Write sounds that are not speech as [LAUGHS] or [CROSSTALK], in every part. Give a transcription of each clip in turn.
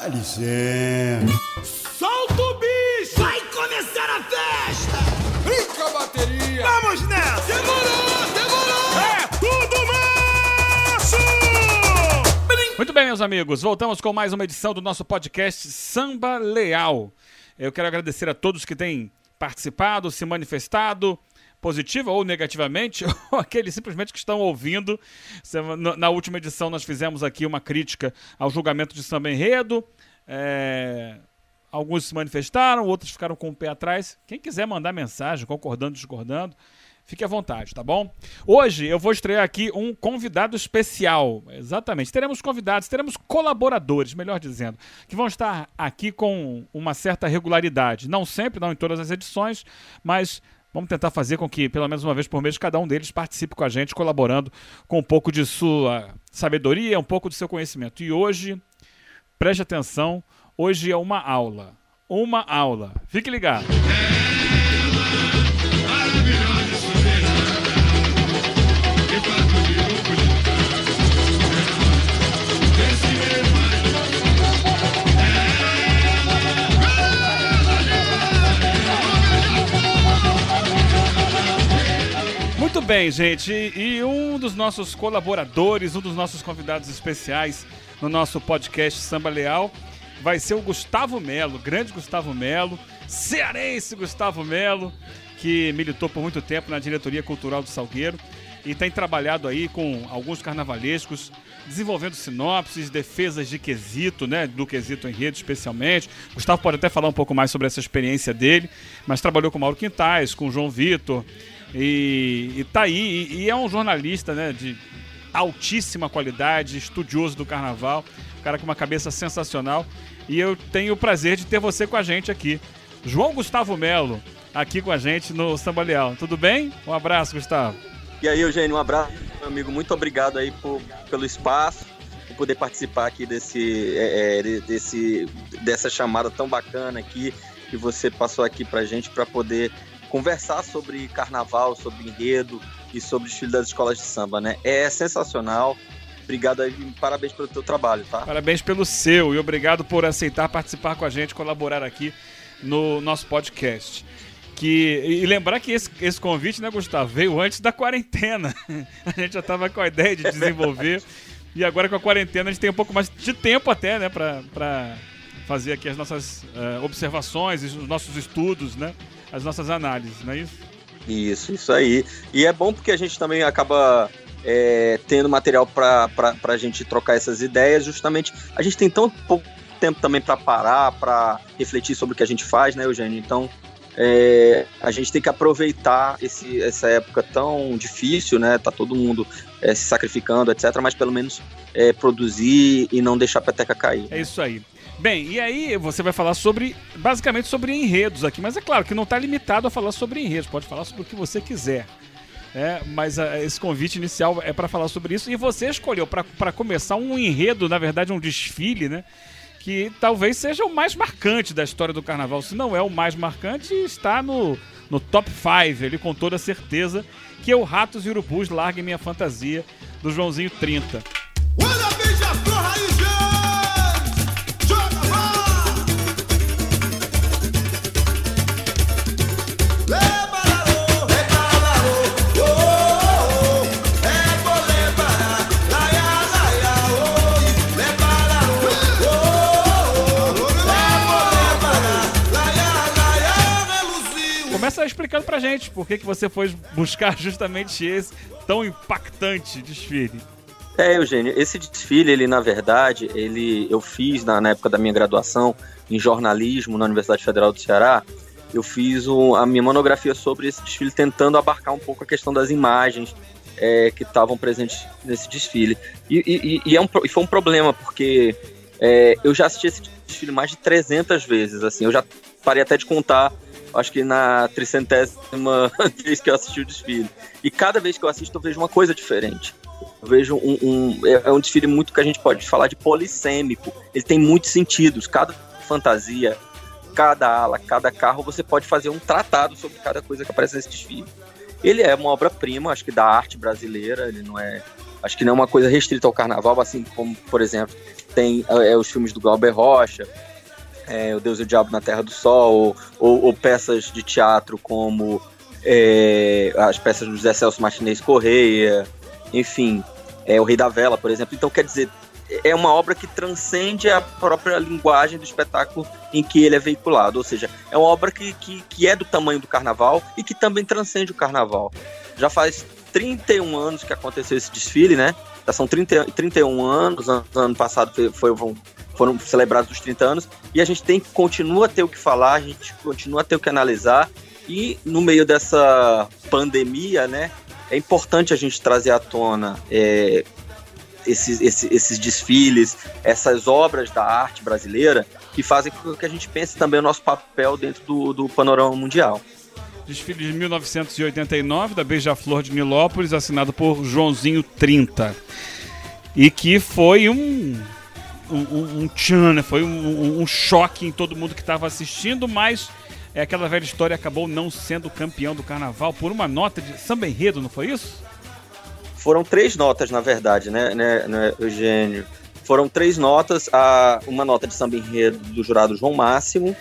Dá licença. Solta o bicho! Vai começar a festa! Brinca a bateria! Vamos nessa! Demorou! Demorou! É tudo nosso! Muito bem, meus amigos, voltamos com mais uma edição do nosso podcast Samba Leal. Eu quero agradecer a todos que têm participado, se manifestado, positiva ou negativamente, [LAUGHS] ou aqueles simplesmente que estão ouvindo. Na última edição nós fizemos aqui uma crítica ao julgamento de samba enredo. É... Alguns se manifestaram, outros ficaram com o pé atrás. Quem quiser mandar mensagem, concordando, discordando, fique à vontade, tá bom? Hoje eu vou estrear aqui um convidado especial. Exatamente. Teremos convidados, teremos colaboradores, melhor dizendo, que vão estar aqui com uma certa regularidade. Não sempre, não em todas as edições, mas Vamos tentar fazer com que, pelo menos uma vez por mês, cada um deles participe com a gente, colaborando com um pouco de sua sabedoria, um pouco do seu conhecimento. E hoje, preste atenção, hoje é uma aula. Uma aula. Fique ligado. Muito bem, gente. E um dos nossos colaboradores, um dos nossos convidados especiais no nosso podcast Samba Leal vai ser o Gustavo Melo, grande Gustavo Melo, cearense Gustavo Melo, que militou por muito tempo na diretoria cultural do Salgueiro e tem trabalhado aí com alguns carnavalescos, desenvolvendo sinopses, defesas de quesito, né, do quesito em rede especialmente. Gustavo pode até falar um pouco mais sobre essa experiência dele, mas trabalhou com Mauro Quintais, com João Vitor, e, e tá aí, e, e, é um jornalista né, de altíssima qualidade, estudioso do carnaval, um cara com uma cabeça sensacional. E eu tenho o prazer de ter você com a gente aqui. João Gustavo Melo, aqui com a gente no Samba Leal. Tudo bem? Um abraço, Gustavo. E aí, Eugênio, um abraço, meu amigo. Muito obrigado aí por, pelo espaço, por poder participar aqui desse, é, é desse, dessa chamada tão bacana aqui que você passou aqui pra gente para poder conversar sobre carnaval, sobre enredo e sobre o desfile das escolas de samba, né? É sensacional. Obrigado aí, parabéns pelo teu trabalho, tá? Parabéns pelo seu e obrigado por aceitar participar com a gente, colaborar aqui no nosso podcast. Que, e lembrar que esse, esse convite, né, Gustavo, veio antes da quarentena. [LAUGHS] A gente já estava com a ideia de desenvolver. e agora com a quarentena a gente tem um pouco mais de tempo até, né, para fazer aqui as nossas uh, observações, os nossos estudos, né? as nossas análises, não é isso? Isso, isso aí. E é bom porque a gente também acaba é, tendo material para a gente trocar essas ideias. Justamente, a gente tem tão pouco tempo também para parar, para refletir sobre o que a gente faz, né, Eugênio? Então, é, a gente tem que aproveitar esse, essa época tão difícil, né? Tá todo mundo é, se sacrificando, etc. Mas pelo menos é, produzir e não deixar a peteca cair. É isso aí. Bem, e aí você vai falar sobre, basicamente sobre enredos aqui, mas é claro que não está limitado a falar sobre enredos, pode falar sobre o que você quiser. É, mas uh, esse convite inicial é para falar sobre isso. E você escolheu para começar um enredo, na verdade, um desfile, né? Que talvez seja o mais marcante da história do carnaval. Se não é o mais marcante, está no, no top 5 ali, com toda certeza, que é o Ratos e Urubus Largue Minha Fantasia, do Joãozinho 30. começa explicando pra gente por que, que você foi buscar [LAUGHS] justamente esse tão impactante desfile. É, Eugênio, esse desfile, ele na verdade, ele eu fiz na, na época da minha graduação em jornalismo na Universidade Federal do Ceará. Eu fiz um, a minha monografia sobre esse desfile, tentando abarcar um pouco a questão das imagens é, que estavam presentes nesse desfile. E, e, e, é um, e foi um problema, porque é, eu já assisti esse desfile mais de 300 vezes. Assim, eu já parei até de contar acho que na tricentésima [LAUGHS] vez que eu assisti o desfile. E cada vez que eu assisto, eu vejo uma coisa diferente. Eu vejo um, um, é, é um desfile muito que a gente pode falar de polissêmico. Ele tem muitos sentidos. Cada fantasia, cada ala, cada carro, você pode fazer um tratado sobre cada coisa que aparece nesse desfile. Ele é uma obra-prima, acho que da arte brasileira. Ele não é Acho que não é uma coisa restrita ao carnaval, assim como, por exemplo, tem é, os filmes do Glauber Rocha, é, O Deus e o Diabo na Terra do Sol, ou, ou peças de teatro como é, as peças do José Celso Martinez Correia, enfim, é, O Rei da Vela, por exemplo. Então, quer dizer, é uma obra que transcende a própria linguagem do espetáculo em que ele é veiculado. Ou seja, é uma obra que, que, que é do tamanho do carnaval e que também transcende o carnaval. Já faz 31 anos que aconteceu esse desfile, né? Já são 30, 31 anos, ano, passado foi, foi, foram celebrados os 30 anos, e a gente tem continua a ter o que falar, a gente continua a ter o que analisar, e no meio dessa pandemia, né, é importante a gente trazer à tona é, esses, esses, esses, desfiles, essas obras da arte brasileira que fazem com que a gente pense também o nosso papel dentro do, do panorama mundial. Desfile de 1989 da Beija-Flor de Nilópolis, assinado por Joãozinho 30. E que foi um. Um, um tchan, né? Foi um, um, choque em todo mundo que estava assistindo, mas é aquela velha história acabou não sendo campeão do carnaval por uma nota de samba enredo, não foi isso? Foram três notas, na verdade, né, né, né Eugênio? Foram três notas, a, uma nota de samba enredo do jurado João Máximo,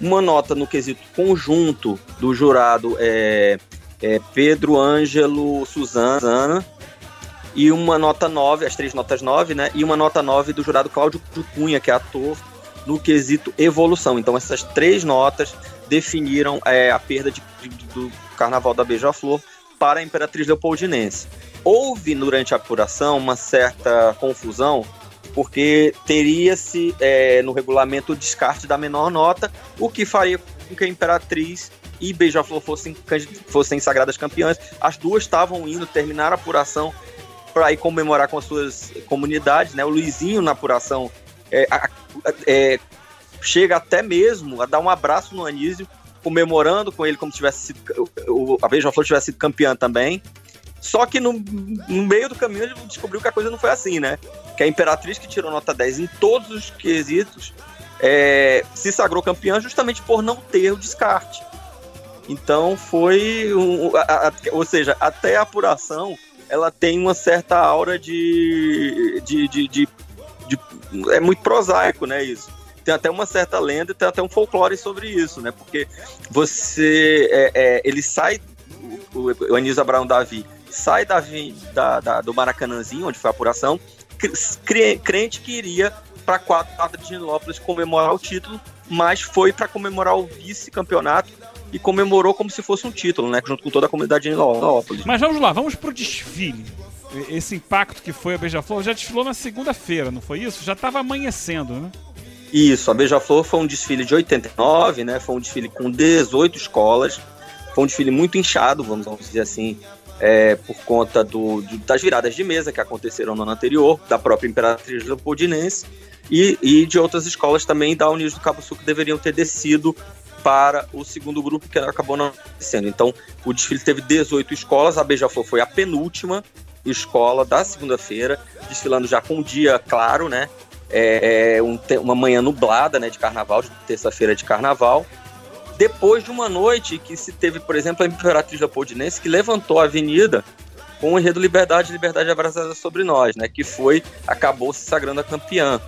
uma nota no quesito conjunto do jurado é, é Pedro Ângelo Suzana e uma nota 9, as três notas 9, né? E uma nota 9 do jurado Cláudio Cunha, que é ator, no quesito evolução. Então essas três notas definiram é, a perda de, de, do Carnaval da Beija-Flor para a Imperatriz Leopoldinense. Houve durante a apuração uma certa confusão porque teria-se é, no regulamento o descarte da menor nota, o que faria com que a Imperatriz e Beija-Flor fossem, fossem sagradas campeãs. As duas estavam indo terminar a apuração para ir comemorar com as suas comunidades, né? O Luizinho na apuração é, é, chega até mesmo a dar um abraço no Anísio, comemorando com ele como se tivesse sido a Beija-Flor tivesse sido campeã também. Só que no, no meio do caminho ele descobriu que a coisa não foi assim, né? Que a Imperatriz, que tirou nota 10 em todos os quesitos, é, se sagrou campeã justamente por não ter o descarte. Então foi. Um, a, a, ou seja, até a apuração ela tem uma certa aura de, de, de, de, de é muito prosaico, né? Isso tem até uma certa lenda, tem até um folclore sobre isso, né? Porque você, é, é, ele sai, o, o Anísio Abraão Davi sai da, da, da, do Maracanãzinho, onde foi a apuração, crente que iria para quatro quadras de Nilópolis comemorar o título, mas foi para comemorar o vice-campeonato e comemorou como se fosse um título, né? Junto com toda a comunidade de Nilópolis. Mas vamos lá, vamos pro desfile. Esse impacto que foi a Beija-Flor já desfilou na segunda-feira, não foi isso? Já estava amanhecendo, né? Isso, a Beija-Flor foi um desfile de 89, né? Foi um desfile com 18 escolas. Foi um desfile muito inchado, vamos dizer assim, é, por conta do, do, das viradas de mesa que aconteceram no ano anterior, da própria Imperatriz Leopoldinense e, e de outras escolas também da Unidos do Cabo Sul que deveriam ter descido para o segundo grupo que acabou não acontecendo. Então, o desfile teve 18 escolas, a Beija-Flor foi a penúltima escola da segunda-feira, desfilando já com um dia claro, né? É, é um, uma manhã nublada, né, de carnaval, de terça-feira de carnaval depois de uma noite que se teve, por exemplo, a Imperatriz Leopoldinense que levantou a avenida com o enredo Liberdade, Liberdade abraçada sobre nós, né? Que foi, acabou se sagrando a campeã.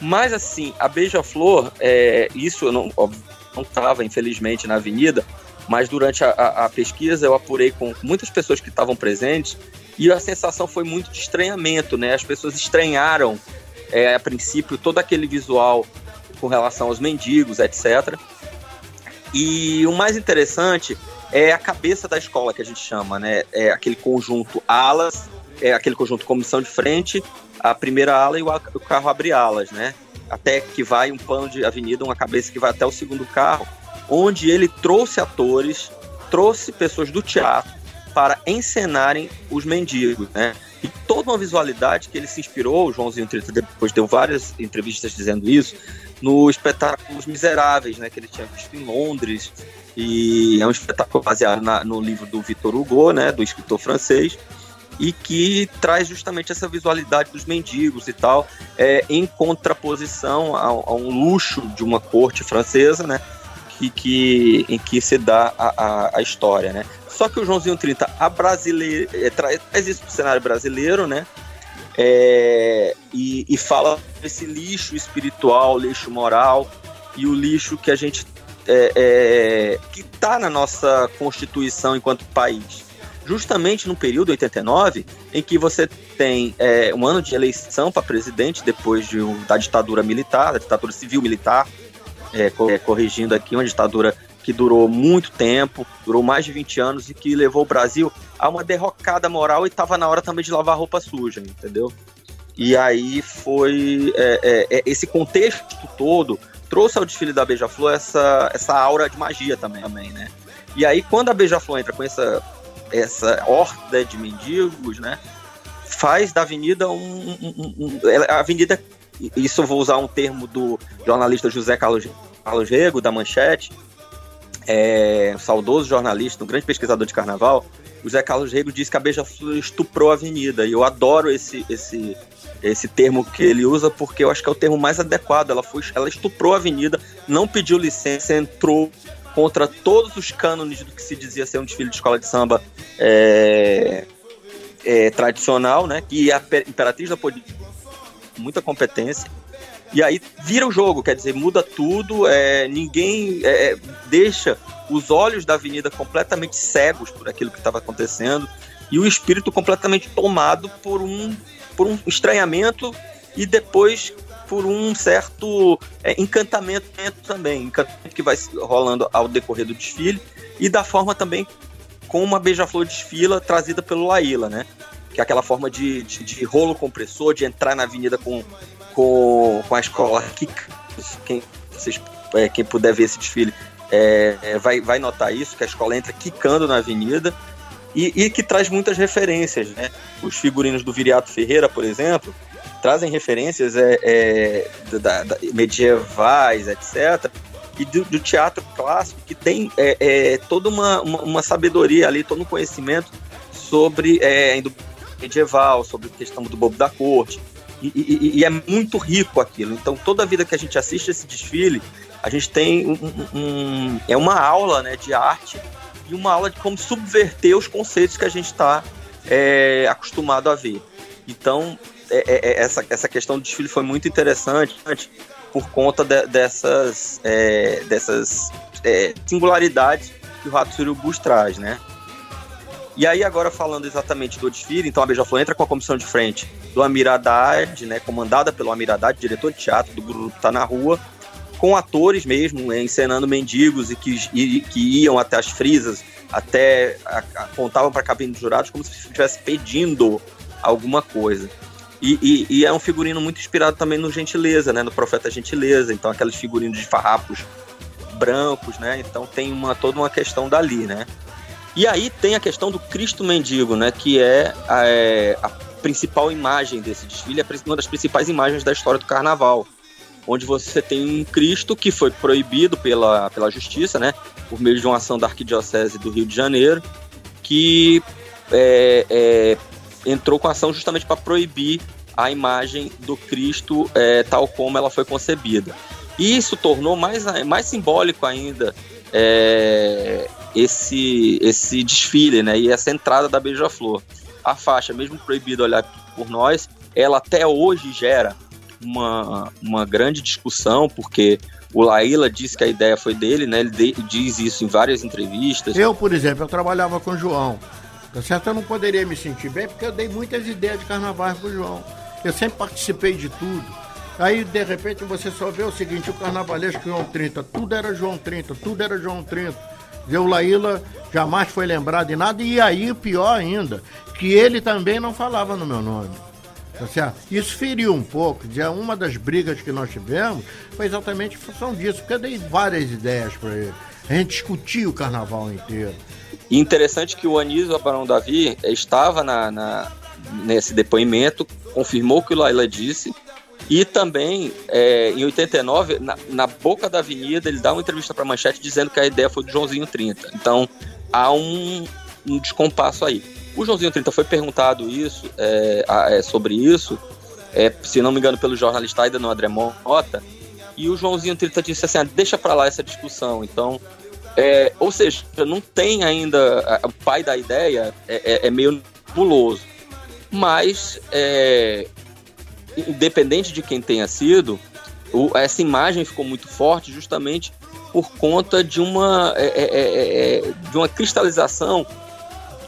Mas assim, a Beija-Flor, é, isso eu não, não estava, infelizmente, na avenida, mas durante a, a, pesquisa eu apurei com muitas pessoas que estavam presentes e a sensação foi muito de estranhamento, né? As pessoas estranharam, é, a princípio, todo aquele visual com relação aos mendigos, etc. E o mais interessante é a cabeça da escola que a gente chama, né? É aquele conjunto alas, é aquele conjunto comissão de frente, a primeira ala e o carro abre alas, né? Até que vai um pano de avenida, uma cabeça que vai até o segundo carro, onde ele trouxe atores, trouxe pessoas do teatro para encenarem os mendigos, né? E toda uma visualidade que ele se inspirou, o Joãozinho Trita depois deu várias entrevistas dizendo isso, no espetáculo Os Miseráveis, né, que ele tinha visto em Londres. E é um espetáculo baseado na, no livro do Victor Hugo, né, do escritor francês, e que traz justamente essa visualidade dos mendigos e tal, é, em contraposição a, a, um luxo de uma corte francesa, né, que, que, em que se dá a, a, a história, né. Só que o Joãozinho 30 a é, traz isso para o cenário brasileiro, né, é, e, e, fala esse lixo espiritual, lixo moral e o lixo que a gente é, é, que está na nossa constituição enquanto país. Justamente no período 89, em que você tem é, um ano de eleição para presidente depois de, da ditadura militar, da ditadura civil militar, é, é, corrigindo aqui, uma ditadura que durou muito tempo, durou mais de 20 anos e que levou o Brasil a uma derrocada moral e estava na hora também de lavar roupa suja, entendeu? E aí foi é, é, é, esse contexto todo trouxe ao desfile da Beija-Flor essa, essa aura de magia também, também, né? E aí quando a Beija-Flor entra com essa essa horda de mendigos, né? Faz da avenida um, um, um, a avenida isso eu vou usar um termo do jornalista José Carlos, Carlos Rego, da Manchete, é, um saudoso jornalista, um grande pesquisador de carnaval, o José Carlos Rego disse que a Beija-Flor estuprou a avenida. E eu adoro esse, esse, esse termo que ele usa porque eu acho que é o termo mais adequado. Ela, foi, ela estuprou a avenida, não pediu licença, entrou contra todos os cânones do que se dizia ser um desfile de escola de samba é, é, tradicional, né? Que a Imperatriz da Podia muita competência. E aí vira o jogo, quer dizer, muda tudo, é, ninguém é, é deixa os olhos da avenida completamente cegos por aquilo que estava acontecendo e o espírito completamente tomado por um, por um estranhamento e depois por um certo é, encantamento também, encantamento que vai rolando ao decorrer do desfile e da forma também como a Beija-Flor desfila trazida pelo Laíla, né? que é aquela forma de, de, de, rolo compressor, de entrar na avenida com, com, com a escola que quem, vocês, é, quem puder ver esse desfile é, é, vai, vai notar isso, que a escola entra quicando na avenida e, e, que traz muitas referências, né? Os figurinos do Viriato Ferreira, por exemplo, trazem referências é, é da, da, medievais, etc., e do, do, teatro clássico, que tem é, é, toda uma, uma, uma, sabedoria ali, todo um conhecimento sobre é, medieval, sobre a questão do bobo da corte. E, e, e, é muito rico aquilo. Então, toda vida que a gente assiste esse desfile, a gente tem um, um, um, é uma aula né, de arte e uma aula de como subverter os conceitos que a gente está é, acostumado a ver. Então, é, é, é, essa, essa questão do desfile foi muito interessante por conta de, dessas, é, dessas é, singularidades que o Rato Surubus traz, né? E aí, agora falando exatamente do desfile, então a Beija-Flor entra com a comissão de frente do Amir Haddad, né, comandada pelo Amir Haddad, diretor de teatro do grupo Tá Na Rua, com atores mesmo, né, encenando mendigos e que, e, que iam até as frisas, até apontavam para a cabine dos jurados como se estivesse pedindo alguma coisa. E, e, e, é um figurino muito inspirado também no Gentileza, né, no Profeta Gentileza, então aqueles figurinos de farrapos brancos, né, então tem uma, toda uma questão dali, né. E aí tem a questão do Cristo Mendigo, né? Que é a, é, a principal imagem desse desfile, é uma das principais imagens da história do carnaval. Onde você tem um Cristo que foi proibido pela, pela justiça, né? Por meio de uma ação da Arquidiocese do Rio de Janeiro, que é, é, entrou com ação justamente para proibir a imagem do Cristo é, tal como ela foi concebida. E isso tornou mais, mais simbólico ainda é, esse, esse desfile, né? E essa entrada da Beija-Flor. A faixa, mesmo proibida olhar por nós, ela até hoje gera uma, uma grande discussão, porque o Laíla disse que a ideia foi dele, né? Ele de, diz isso em várias entrevistas. Eu, por exemplo, eu trabalhava com o João. Tá certo? Eu não poderia me sentir bem porque eu dei muitas ideias de carnaval pro João. Eu sempre participei de tudo. Aí, de repente, você só vê o seguinte, o carnavalesco João 30, tudo era João 30, tudo era João 30. O Laíla jamais foi lembrado de nada, e aí, pior ainda, que ele também não falava no meu nome. Tá certo? Isso feriu um pouco. Uma das brigas que nós tivemos foi exatamente em função disso, porque eu dei várias ideias para ele. A gente discutia o carnaval inteiro. E interessante que o Anísio Abarão Davi estava na, na, nesse depoimento, confirmou o que o Laila disse, e também, é, em 89, na, na, boca da avenida, ele dá uma entrevista para a Manchete dizendo que a ideia foi do Joãozinho 30. Então, há um, um descompasso aí. O Joãozinho 30 foi perguntado isso, é, é, sobre isso, se não me engano, pelo jornalista ainda no André Mota, e o Joãozinho 30 disse assim: ah, deixa para lá essa discussão. Então, é, ou seja, não tem ainda. O pai da ideia é, é, é meio nebuloso. mas é, independente de quem tenha sido, o, essa imagem ficou muito forte justamente por conta de uma, é, é, de uma cristalização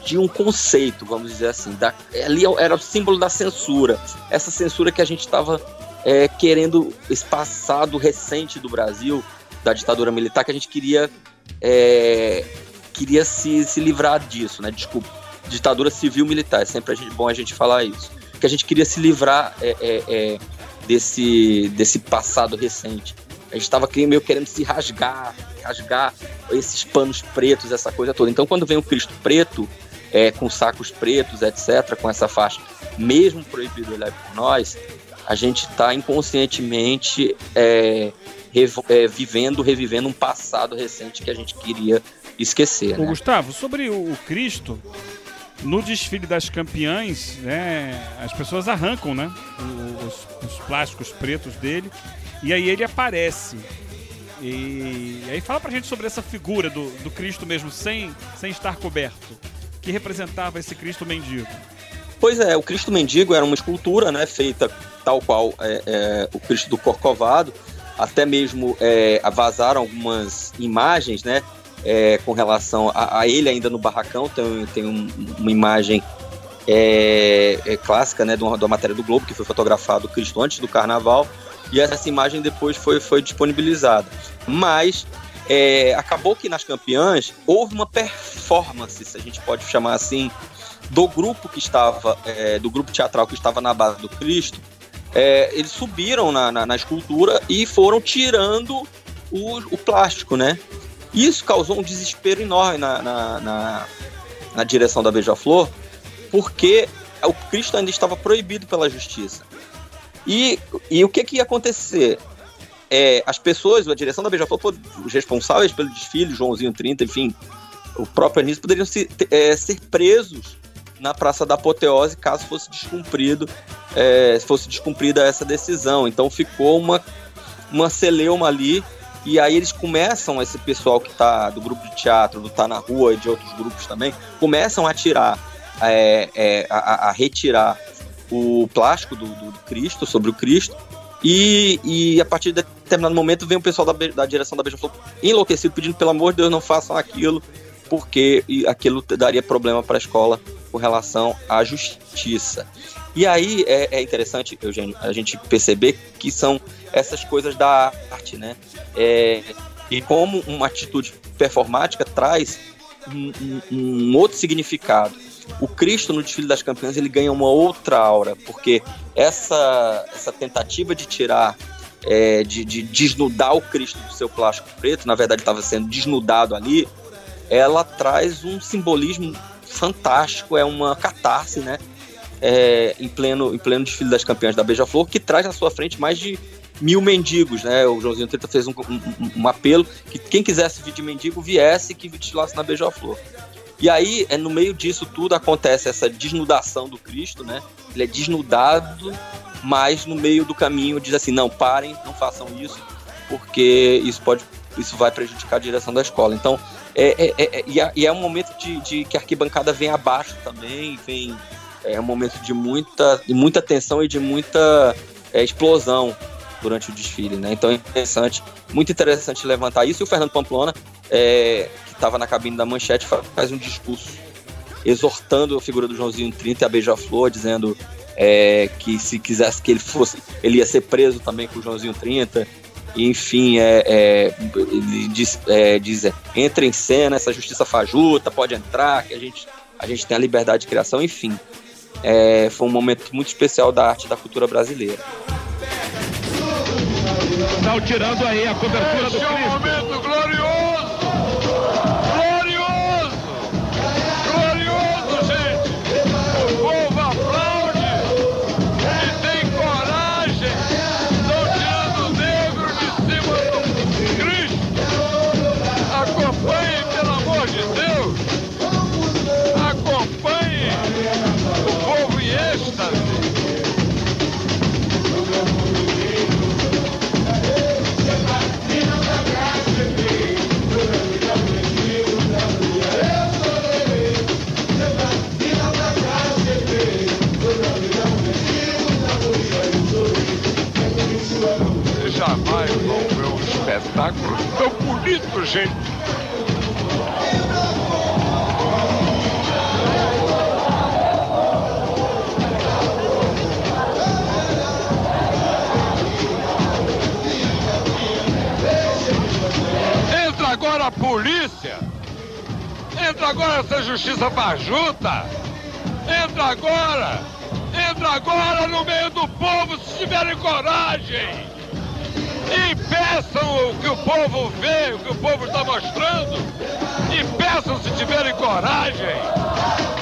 de um conceito, vamos dizer assim. Da, ali era o símbolo da censura. Essa censura que a gente estava querendo, esse passado recente do Brasil, da ditadura militar, que a gente queria, é, queria se, se livrar disso, né? Desculpa, ditadura civil-militar, é sempre a gente, bom a gente falar isso. Que a gente queria se livrar é, é, é desse, desse passado recente. A gente estava meio querendo se rasgar, rasgar esses panos pretos, essa coisa toda. Então, quando vem o Cristo preto, é, com sacos pretos, etc., com essa faixa, mesmo proibido ele por nós, a gente está inconscientemente é, é, vivendo, revivendo um passado recente que a gente queria esquecer. Ô, né? Gustavo, sobre o Cristo, no desfile das campeãs, né, as pessoas arrancam né, os, os, plásticos pretos dele e aí ele aparece. E, e aí fala pra gente sobre essa figura do, do Cristo mesmo, sem, sem estar coberto, que representava esse Cristo mendigo. Pois é, o Cristo Mendigo era uma escultura, né, feita tal qual é, é, o Cristo do Corcovado. Até mesmo é, vazaram algumas imagens, né, é, com relação a, a, ele ainda no barracão. Tem, tem um, uma imagem é, é, clássica, né, de uma, matéria do Globo que foi fotografado Cristo antes do Carnaval. E essa imagem depois foi, foi disponibilizada. Mas é, acabou que nas campeãs houve uma performance, se a gente pode chamar assim, do grupo que estava, é, do grupo teatral que estava na base do Cristo, é, eles subiram na, na, na, escultura e foram tirando o, o, plástico, né? Isso causou um desespero enorme na, na, na, direção da Beija-Flor, porque o Cristo ainda estava proibido pela justiça. E, e o que, que ia acontecer? É, as pessoas, a direção da Beija-Flor, os responsáveis pelo desfile, Joãozinho 30, enfim, o próprio Anísio, poderiam se, é, ser presos na Praça da Apoteose caso fosse descumprido, é, fosse descumprida essa decisão. Então ficou uma, uma celeuma ali e aí eles começam, esse pessoal que está do grupo de teatro, do Tá na Rua e de outros grupos também, começam a tirar, é, é, a, a, retirar o plástico do, do, Cristo, sobre o Cristo, e, e, a partir de determinado momento vem o pessoal da, da direção da Beija-Flor enlouquecido, pedindo pelo amor de Deus não façam aquilo, porque aquilo daria problema para a escola com relação à justiça. E aí é, é, interessante, Eugênio, a gente perceber que são essas coisas da arte, né? É, e como uma atitude performática traz um, um, um, outro significado. O Cristo no desfile das campeãs ele ganha uma outra aura, porque essa, essa tentativa de tirar, é, de, de desnudar o Cristo do seu plástico preto, na verdade estava sendo desnudado ali, ela traz um simbolismo fantástico, é uma catarse, né? É, em, pleno, em pleno desfile das campeãs da Beija-Flor, que traz na sua frente mais de mil mendigos, né? O Joãozinho Treta fez um, um, um, apelo que quem quisesse vir de mendigo viesse que desfilasse na Beija-Flor. E aí, é, no meio disso tudo, acontece essa desnudação do Cristo, né? Ele é desnudado, mas no meio do caminho diz assim: não, parem, não façam isso, porque isso pode, isso vai prejudicar a direção da escola. Então, é, é, é, e, é, e, é, um momento de, de, que a arquibancada vem abaixo também, vem é um momento de muita, de muita tensão e de muita é, explosão durante o desfile, né? Então é interessante, muito interessante levantar isso. E o Fernando Pamplona, é, que estava na cabine da manchete, faz um discurso exortando a figura do Joãozinho 30 e a Beija-Flor, dizendo é, que se quisesse que ele fosse, ele ia ser preso também com o Joãozinho 30 enfim, é, é, ele diz, é, diz é, entra em cena essa justiça fajuta, pode entrar, que a gente, a gente tem a liberdade de criação, enfim. É, foi um momento muito especial da arte e da cultura brasileira. Estão tirando aí a cobertura do Cristo. É um momento glorioso! Fajuta! Entra agora! Entra agora no meio do povo se tiverem coragem! E peçam o que o povo vê, o que o povo está mostrando! E peçam se tiverem coragem!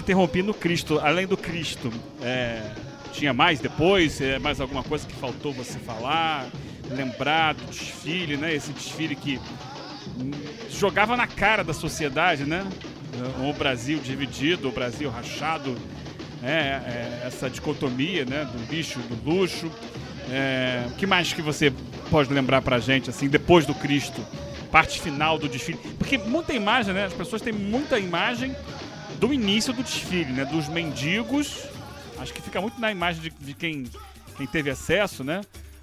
Eu te interrompi no Cristo. Além do Cristo, é, tinha mais depois? É, mais alguma coisa que faltou você falar? Lembrar do desfile, né? Esse desfile que jogava na cara da sociedade, né? O Brasil dividido, o Brasil rachado, né? É, essa dicotomia, né? Do bicho, do luxo. É, o que mais que você pode lembrar pra gente, assim, depois do Cristo? Parte final do desfile. Porque muita imagem, né? As pessoas têm muita imagem do início do desfile, né? Dos mendigos. Acho que fica muito na imagem de, de quem, quem teve acesso, né?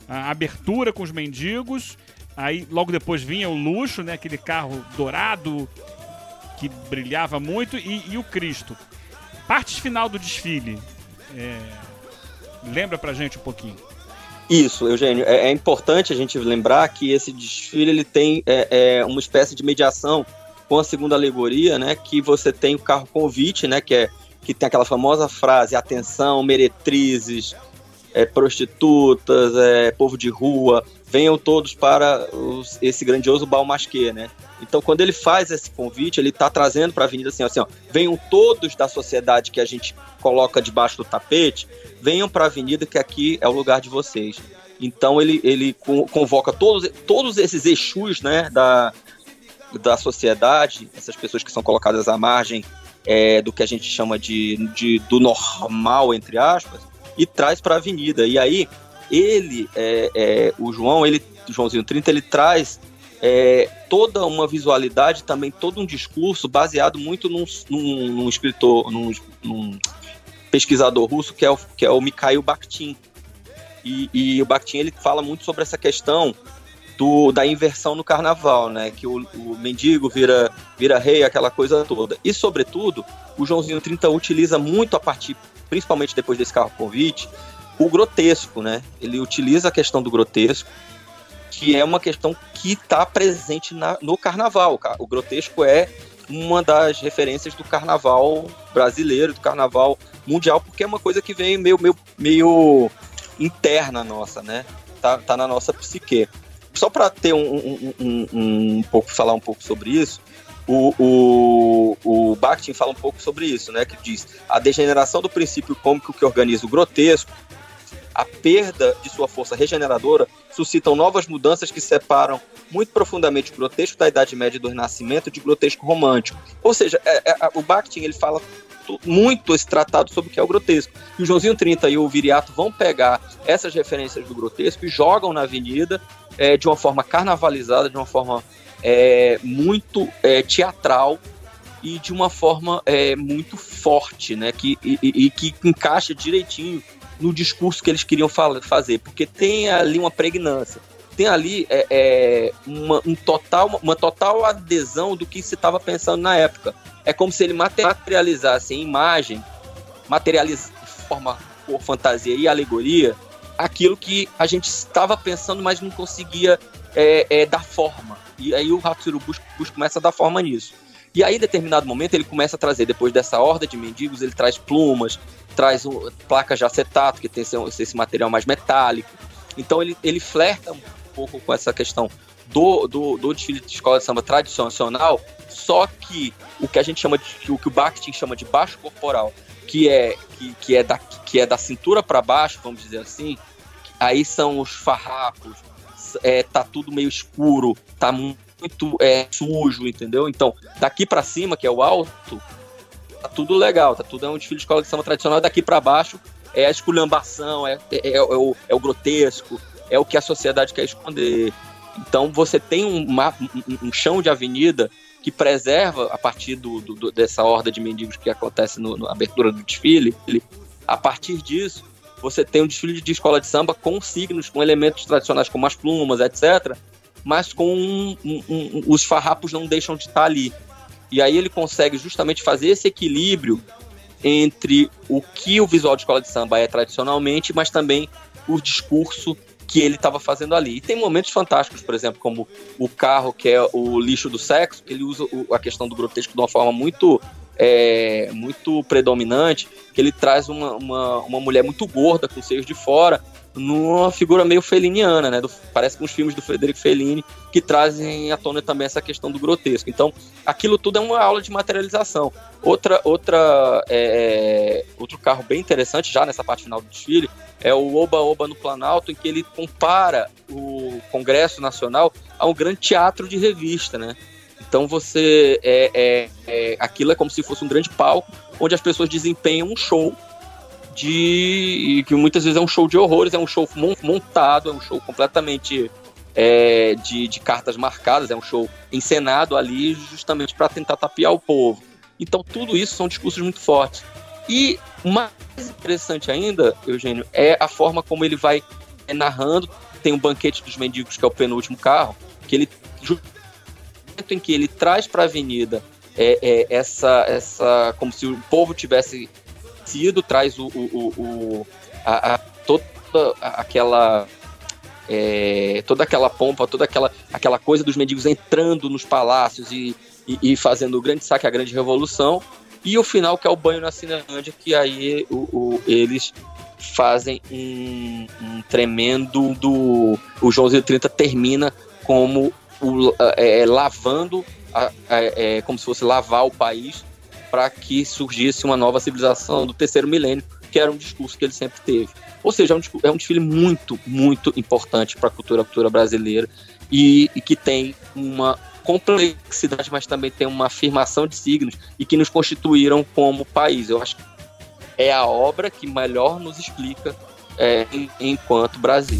A abertura com os mendigos. Aí logo depois vinha o luxo, né? Aquele carro dourado que brilhava muito. E, e o Cristo. Parte final do desfile. É, lembra pra gente um pouquinho. Isso, Eugênio. É, é importante a gente lembrar que esse desfile ele tem é, é, uma espécie de mediação com a segunda alegoria, né? Que você tem o carro convite, né? Que é que tem aquela famosa frase: atenção, meretrizes, é, prostitutas, é, povo de rua, venham todos para os, esse grandioso balmasquê, né? Então, quando ele faz esse convite, ele está trazendo para a avenida assim, assim, ó, venham todos da sociedade que a gente coloca debaixo do tapete, venham para a avenida que aqui é o lugar de vocês. Então, ele, ele convoca todos, todos esses exus, né, da, da sociedade, essas pessoas que são colocadas à margem é, do que a gente chama de, de do normal, entre aspas, e traz para a avenida. E aí, ele, é, é, o João, ele, Joãozinho 30, ele traz é, toda uma visualidade, também todo um discurso baseado muito num, num, num escritor, num, num, pesquisador russo que é o, que é o Mikhail Bakhtin. E, e o Bakhtin ele fala muito sobre essa questão do, da inversão no carnaval, né? Que o, o, mendigo vira, vira rei, aquela coisa toda. E, sobretudo, o Joãozinho 30 utiliza muito a partir, principalmente depois desse carro convite, o grotesco, né? Ele utiliza a questão do grotesco, que é uma questão que está presente na, no carnaval. O grotesco é uma das referências do carnaval brasileiro, do carnaval mundial, porque é uma coisa que vem meio, meio, meio interna nossa, né? Tá, tá na nossa psique. Só para ter um, um, um, um, pouco, falar um pouco sobre isso, o, o, o Bakhtin fala um pouco sobre isso, né? Que diz a degeneração do princípio cômico que organiza o grotesco a perda de sua força regeneradora suscitam novas mudanças que separam muito profundamente o grotesco da Idade Média do Renascimento de grotesco romântico. Ou seja, é, é, o Bakhtin ele fala muito esse tratado sobre o que é o grotesco. E o Joãozinho 30 e o Viriato vão pegar essas referências do grotesco e jogam na avenida é, de uma forma carnavalizada, de uma forma é, muito é, teatral e de uma forma é, muito forte, né? Que, e, e, que encaixa direitinho no discurso que eles queriam fazer, porque tem ali uma pregnância, tem ali é, é, uma, um total, uma total adesão do que se estava pensando na época. É como se ele materializasse em imagem, materializasse de forma por fantasia e alegoria, aquilo que a gente estava pensando, mas não conseguia é, é, dar forma. E aí o Hatsuru Bush, começa a dar forma nisso. E aí, em determinado momento, ele começa a trazer, depois dessa horda de mendigos, ele traz plumas, traz um, placas de acetato, que tem esse, esse material mais metálico. Então ele, ele flerta um pouco com essa questão do, do, do desfile de escola de samba tradicional, só que o que a gente chama de o que o Bakhtin chama de baixo corporal, que é que, que é da que é da cintura para baixo, vamos dizer assim, aí são os farrapos, é, tá tudo meio escuro, tá muito é, sujo, entendeu? Então, daqui para cima, que é o alto, tá tudo legal, tá tudo é um desfile de escola de samba tradicional, daqui para baixo é a esculhambação, é, é, é, o, é o grotesco, é o que a sociedade quer esconder. Então você tem um, um, um chão de avenida que preserva, a partir do, do, dessa horda de mendigos que acontece na abertura do desfile, ele, a partir disso, você tem um desfile de escola de samba com signos, com elementos tradicionais como as plumas, etc., mas com um, um, os farrapos não deixam de estar ali. E aí ele consegue justamente fazer esse equilíbrio entre o que o visual de escola de samba é tradicionalmente, mas também o discurso que ele estava fazendo ali. E tem momentos fantásticos, por exemplo, como o carro que é o lixo do sexo, ele usa a questão do grotesco de uma forma muito é, muito predominante, que ele traz uma, uma, uma mulher muito gorda, com seios de fora, numa figura meio feliniana, né? Do, parece com os filmes do Frederico Fellini, que trazem à tona também essa questão do grotesco. Então, aquilo tudo é uma aula de materialização. Outra, outra, é, é outro carro bem interessante, já nessa parte final do desfile, é o Oba Oba no Planalto, em que ele compara o Congresso Nacional a um grande teatro de revista, né? Então você é, é, é, aquilo é como se fosse um grande palco onde as pessoas desempenham um show de que muitas vezes é um show de horrores, é um show montado, é um show completamente é, de, de cartas marcadas, é um show encenado ali justamente para tentar tapear o povo. Então tudo isso são discursos muito fortes. E mais interessante ainda, Eugênio, é a forma como ele vai narrando. Tem o banquete dos mendigos, que é o penúltimo carro, que ele em que ele traz para a avenida é, é, essa, essa, como se o povo tivesse sido, traz o, o, o a, a, toda aquela é, toda aquela pompa, toda aquela, aquela coisa dos mendigos entrando nos palácios e, e, e, fazendo o grande saque, a grande revolução, e o final que é o banho na Cinelândia, que aí o, o, eles fazem um, um tremendo do o João 30 termina como o, é, é, lavando, a, é, como se fosse lavar o país para que surgisse uma nova civilização do terceiro milênio, que era um discurso que ele sempre teve. Ou seja, é um, é um desfile muito, muito importante para a cultura, cultura brasileira e, e que tem uma complexidade, mas também tem uma afirmação de signos e que nos constituíram como país. Eu acho que é a obra que melhor nos explica é, enquanto Brasil.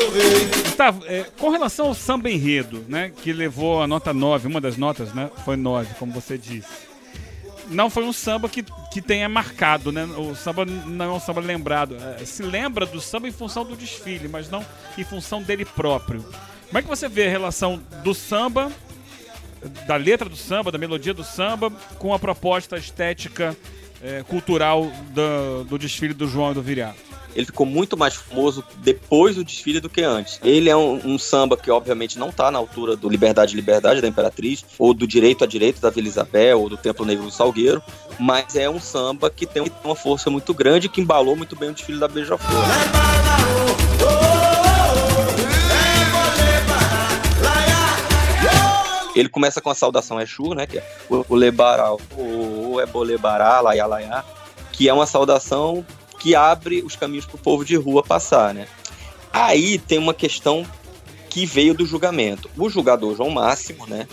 Gustavo, é, com relação ao samba enredo, né, que levou a nota 9, uma das notas, né, foi 9, como você disse. Não foi um samba que, que tenha marcado, né? O samba não é um samba lembrado. É, se lembra do samba em função do desfile, mas não em função dele próprio. Como é que você vê a relação do samba, da letra do samba, da melodia do samba, com a proposta estética é, cultural do, do desfile do João e do Viriato? Ele ficou muito mais famoso depois do desfile do que antes. Ele é um, um samba que, obviamente, não está na altura do Liberdade Liberdade da Imperatriz, ou do Direito a Direito da Vila Isabel, ou do Templo Negro do Salgueiro, mas é um samba que tem uma força muito grande que embalou muito bem o desfile da Beija-Flor. Ele começa com a saudação Exu, né? Que é o, Lebará, o, o Ebolebará, Laiá, Laiá, que é uma saudação que abre os caminhos para o povo de rua passar, né? Aí tem uma questão que veio do julgamento. O julgador João Máximo, né,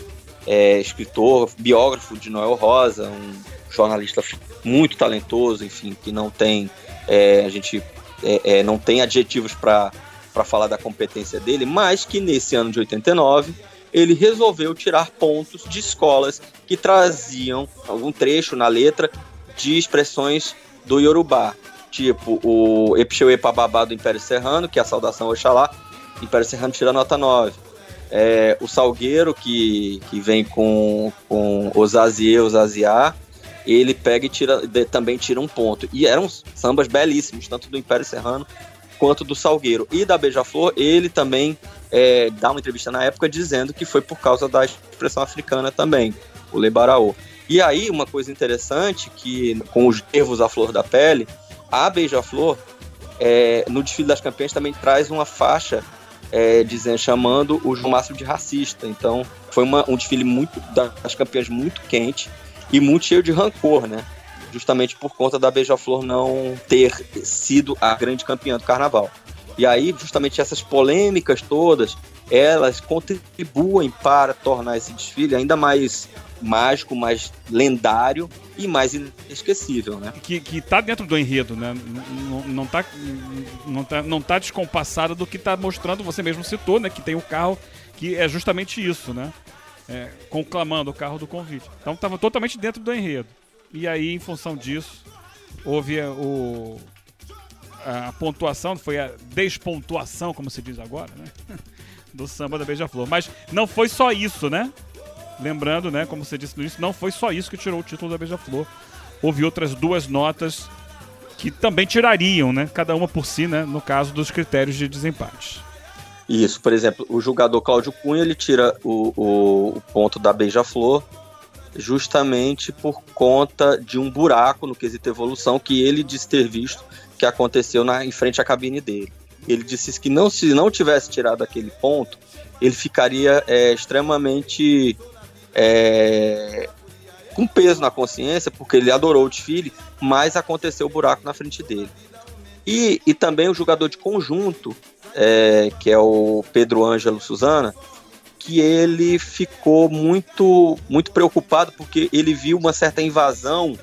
é escritor, biógrafo de Noel Rosa, um jornalista muito talentoso, enfim, que não tem é, a gente é, é, não tem adjetivos para falar da competência dele, mas que nesse ano de 89 ele resolveu tirar pontos de escolas que traziam algum trecho na letra de expressões do Yorubá, tipo o Epcheu Babá do Império Serrano, que é a saudação Oxalá, Império Serrano tira nota 9. É, o Salgueiro, que, que vem com, com Osazie, Osaziá, ele pega e tira, também tira um ponto. E eram sambas belíssimos, tanto do Império Serrano quanto do Salgueiro. E da Beija-Flor, ele também é, dá uma entrevista na época dizendo que foi por causa da expressão africana também, o Lebaraô. E aí, uma coisa interessante, que com os nervos à flor da pele, a Beija-Flor, é, no desfile das campeãs, também traz uma faixa é, dizendo, chamando o João Márcio de racista. Então, foi uma, um desfile muito das campeãs muito quente e muito cheio de rancor, né? Justamente por conta da Beija-Flor não ter sido a grande campeã do carnaval. E aí, justamente essas polêmicas todas, elas contribuem para tornar esse desfile ainda mais mágico, mais lendário e mais inesquecível, né? Que, que tá dentro do enredo, né? Não, não, tá, não, tá, não tá descompassado do que tá mostrando, você mesmo citou, né? Que tem o carro que é justamente isso, né? É, conclamando o carro do convite. Então estava totalmente dentro do enredo. E aí, em função disso, houve o, a pontuação, foi a despontuação, como se diz agora, né? [LAUGHS] Do samba da Beija-Flor. Mas não foi só isso, né? Lembrando, né, como você disse no início, não foi só isso que tirou o título da Beija-Flor. Houve outras duas notas que também tirariam, né, cada uma por si, né, no caso dos critérios de desempate. Isso, por exemplo, o jogador Cláudio Cunha, ele tira o, o, o ponto da Beija-Flor justamente por conta de um buraco no quesito evolução que ele disse ter visto que aconteceu na, em frente à cabine dele. Ele disse que não se não tivesse tirado aquele ponto, ele ficaria é, extremamente é, com peso na consciência, porque ele adorou o desfile, mas aconteceu o buraco na frente dele. E, e também o jogador de conjunto, é, que é o Pedro Ângelo Suzana, que ele ficou muito, muito preocupado porque ele viu uma certa invasão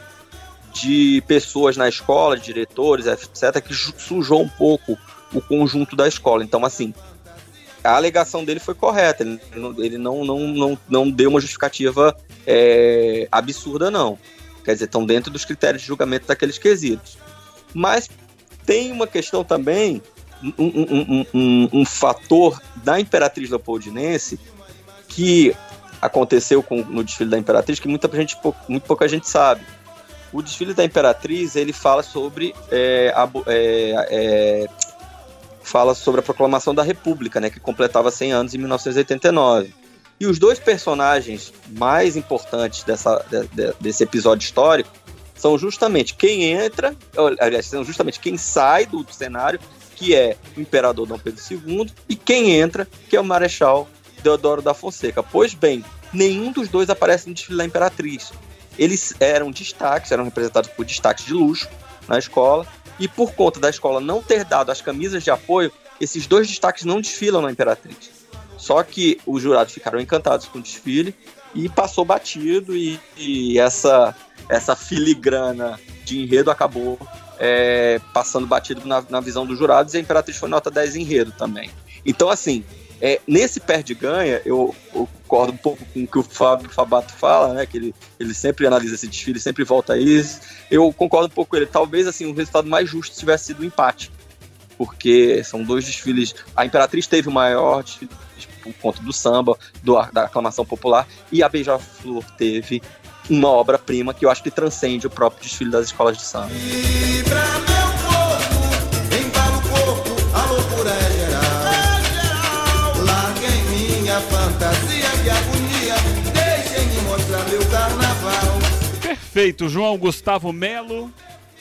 de pessoas na escola, diretores, etc., que sujou um pouco o conjunto da escola. Então, assim, a alegação dele foi correta. Ele, ele não, não, não, não deu uma justificativa é, absurda, não. Quer dizer, estão dentro dos critérios de julgamento daqueles quesitos. Mas tem uma questão também, um, um, um, um fator da Imperatriz Leopoldinense que aconteceu com, no desfile da Imperatriz que muita gente, muito pouca gente sabe. O desfile da Imperatriz ele fala sobre é, é, é, fala sobre a proclamação da República, né, que completava 100 anos em 1989. E os dois personagens mais importantes dessa, de, de, desse episódio histórico são justamente quem entra, aliás, são justamente quem sai do, do cenário, que é o imperador Dom Pedro II, e quem entra, que é o Marechal Deodoro da Fonseca. Pois bem, nenhum dos dois aparece no desfile da Imperatriz. Eles eram destaques, eram representados por destaques de luxo na escola, e por conta da escola não ter dado as camisas de apoio, esses dois destaques não desfilam na Imperatriz. Só que os jurados ficaram encantados com o desfile e passou batido e, e essa, essa filigrana de enredo acabou é, passando batido na, na, visão dos jurados e a Imperatriz foi nota 10 enredo também. Então, assim, é, nesse perde-ganha, eu, eu, concordo um pouco com o que o Fábio Fabato fala, né? Que ele, ele sempre analisa esse desfile, sempre volta a isso. Eu concordo um pouco com ele. Talvez assim, o resultado mais justo tivesse sido o um empate. Porque são dois desfiles. A Imperatriz teve o maior desfile por conta do samba, do, da aclamação popular, e a Beija-Flor teve uma obra-prima que eu acho que transcende o próprio desfile das escolas de samba. João Gustavo Melo.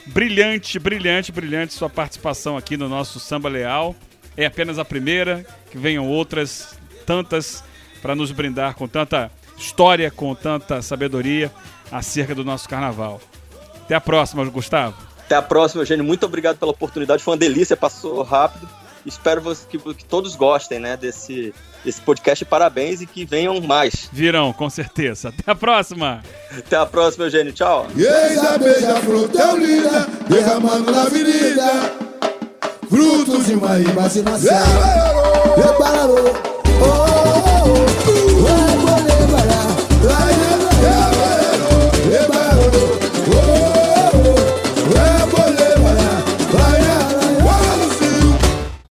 Brilhante, brilhante, brilhante sua participação aqui no nosso Samba Leal. É apenas a primeira, que venham outras tantas para nos brindar com tanta história, com tanta sabedoria acerca do nosso carnaval. Até a próxima, Gustavo. Até a próxima, Eugênio. Muito obrigado pela oportunidade. Foi uma delícia, passou rápido. Espero que, que todos gostem né, desse, esse podcast. Parabéns e que venham mais. Virão, com certeza. Até a próxima. Até a próxima, Eugênio. Tchau. E eis a beija-flor tão linda, derramando na avenida, frutos de uma imaginação. E parou. Oh, oh, oh, oh.